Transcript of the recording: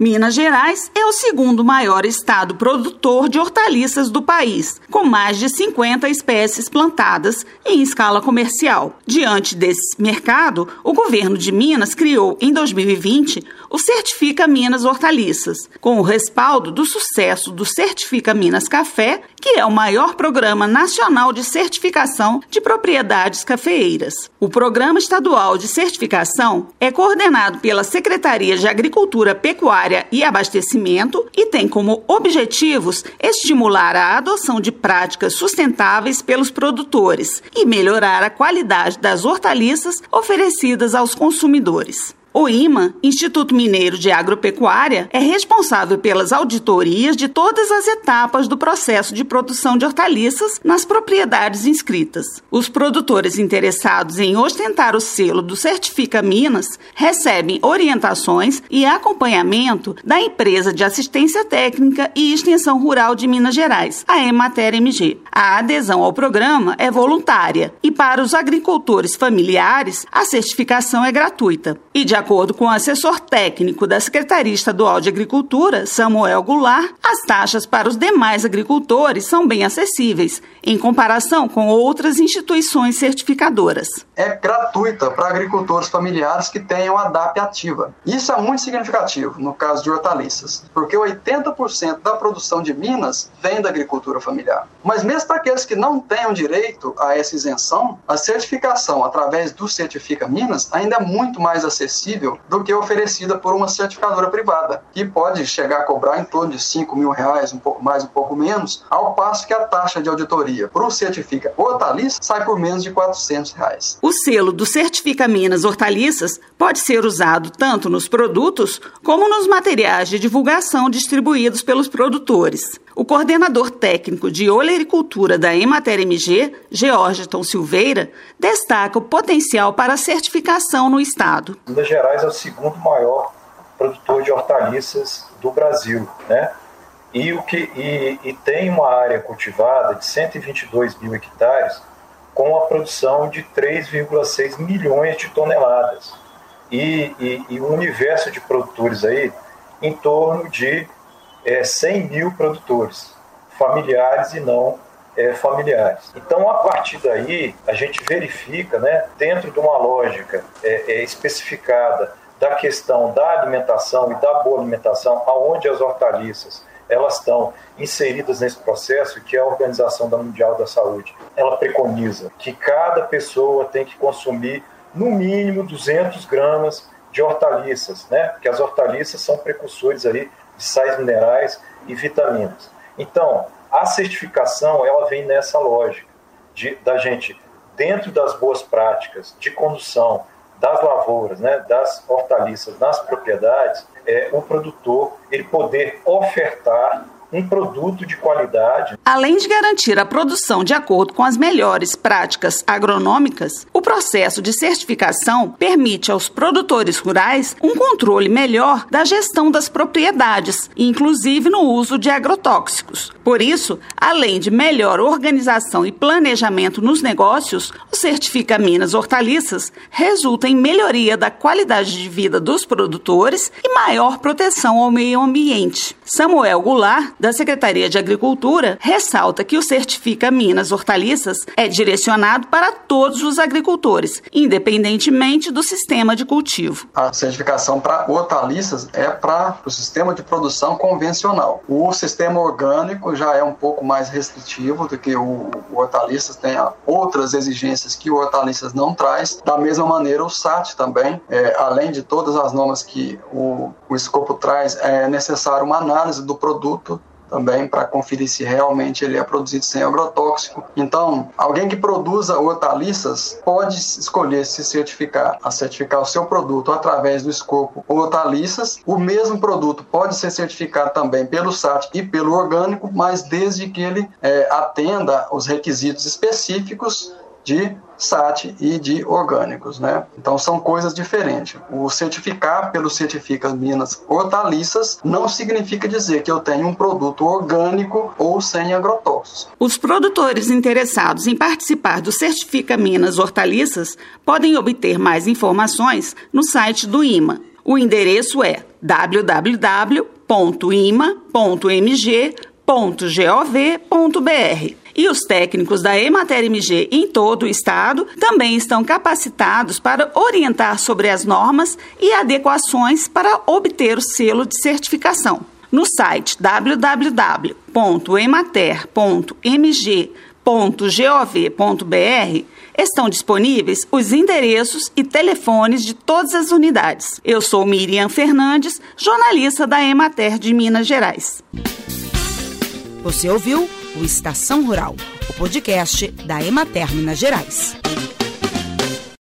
Minas Gerais é o segundo maior estado produtor de hortaliças do país, com mais de 50 espécies plantadas em escala comercial. Diante desse mercado, o governo de Minas criou, em 2020, o Certifica Minas Hortaliças, com o respaldo do sucesso do Certifica Minas Café, que é o maior programa nacional de certificação de propriedades cafeeiras. O Programa Estadual de Certificação é coordenado pela Secretaria de Agricultura, Pecuária e abastecimento e tem como objetivos estimular a adoção de práticas sustentáveis pelos produtores e melhorar a qualidade das hortaliças oferecidas aos consumidores. O IMA, Instituto Mineiro de Agropecuária, é responsável pelas auditorias de todas as etapas do processo de produção de hortaliças nas propriedades inscritas. Os produtores interessados em ostentar o selo do Certifica Minas recebem orientações e acompanhamento da empresa de assistência técnica e extensão rural de Minas Gerais, a Emater MG. A adesão ao programa é voluntária e para os agricultores familiares a certificação é gratuita. E de acordo com o assessor técnico da Secretaria Estadual de Agricultura, Samuel Goulart, as taxas para os demais agricultores são bem acessíveis, em comparação com outras instituições certificadoras. É gratuita para agricultores familiares que tenham a DAP ativa. Isso é muito significativo no caso de hortaliças, porque 80% da produção de Minas vem da agricultura familiar. Mas mesmo para aqueles que não tenham direito a essa isenção, a certificação através do Certifica Minas ainda é muito mais acessível do que oferecida por uma certificadora privada, que pode chegar a cobrar em torno de 5 mil reais, um pouco mais, um pouco menos, ao passo que a taxa de auditoria para o Certifica Hortaliças sai por menos de 400 reais. O selo do Certifica Minas Hortaliças pode ser usado tanto nos produtos como nos materiais de divulgação distribuídos pelos produtores. O coordenador técnico de olericultura da Emater MG, Georgiton Silveira, destaca o potencial para certificação no estado. Minas Gerais é o segundo maior produtor de hortaliças do Brasil, né? E, o que, e, e tem uma área cultivada de 122 mil hectares com a produção de 3,6 milhões de toneladas. E, e, e um universo de produtores aí em torno de é, 100 mil produtores, familiares e não é, familiares. Então, a partir daí, a gente verifica, né, dentro de uma lógica é, é, especificada da questão da alimentação e da boa alimentação, aonde as hortaliças elas estão inseridas nesse processo que é a Organização Mundial da Saúde. Ela preconiza que cada pessoa tem que consumir no mínimo 200 gramas de hortaliças, né? Porque as hortaliças são precursores aí sais minerais e vitaminas. Então, a certificação ela vem nessa lógica de, da gente, dentro das boas práticas de condução das lavouras, né, das hortaliças nas propriedades, é, o produtor ele poder ofertar um produto de qualidade. Além de garantir a produção de acordo com as melhores práticas agronômicas, o processo de certificação permite aos produtores rurais um controle melhor da gestão das propriedades, inclusive no uso de agrotóxicos. Por isso, além de melhor organização e planejamento nos negócios, o Certifica Minas Hortaliças resulta em melhoria da qualidade de vida dos produtores e maior proteção ao meio ambiente. Samuel Goulart, da Secretaria de Agricultura, ressalta que o Certifica Minas Hortaliças é direcionado para todos os agricultores, independentemente do sistema de cultivo. A certificação para hortaliças é para o sistema de produção convencional. O sistema orgânico já é um pouco mais restritivo do que o, o hortaliças, tem outras exigências que o hortaliças não traz. Da mesma maneira, o SAT também, é, além de todas as normas que o, o escopo traz, é necessário uma análise do produto também para conferir se realmente ele é produzido sem agrotóxico. Então, alguém que produza hortaliças pode escolher se certificar, a certificar o seu produto através do escopo hortaliças. O mesmo produto pode ser certificado também pelo SAT e pelo orgânico, mas desde que ele é, atenda os requisitos específicos de SAT e de orgânicos, né? Então são coisas diferentes. O certificar pelo Certifica Minas Hortaliças não significa dizer que eu tenho um produto orgânico ou sem agrotóxicos. Os produtores interessados em participar do Certifica Minas Hortaliças podem obter mais informações no site do IMA. O endereço é www.ima.mg.gov.br. E os técnicos da Emater MG em todo o estado também estão capacitados para orientar sobre as normas e adequações para obter o selo de certificação. No site www.emater.mg.gov.br estão disponíveis os endereços e telefones de todas as unidades. Eu sou Miriam Fernandes, jornalista da Emater de Minas Gerais. Você ouviu o Estação Rural, o podcast da Emater Minas Gerais.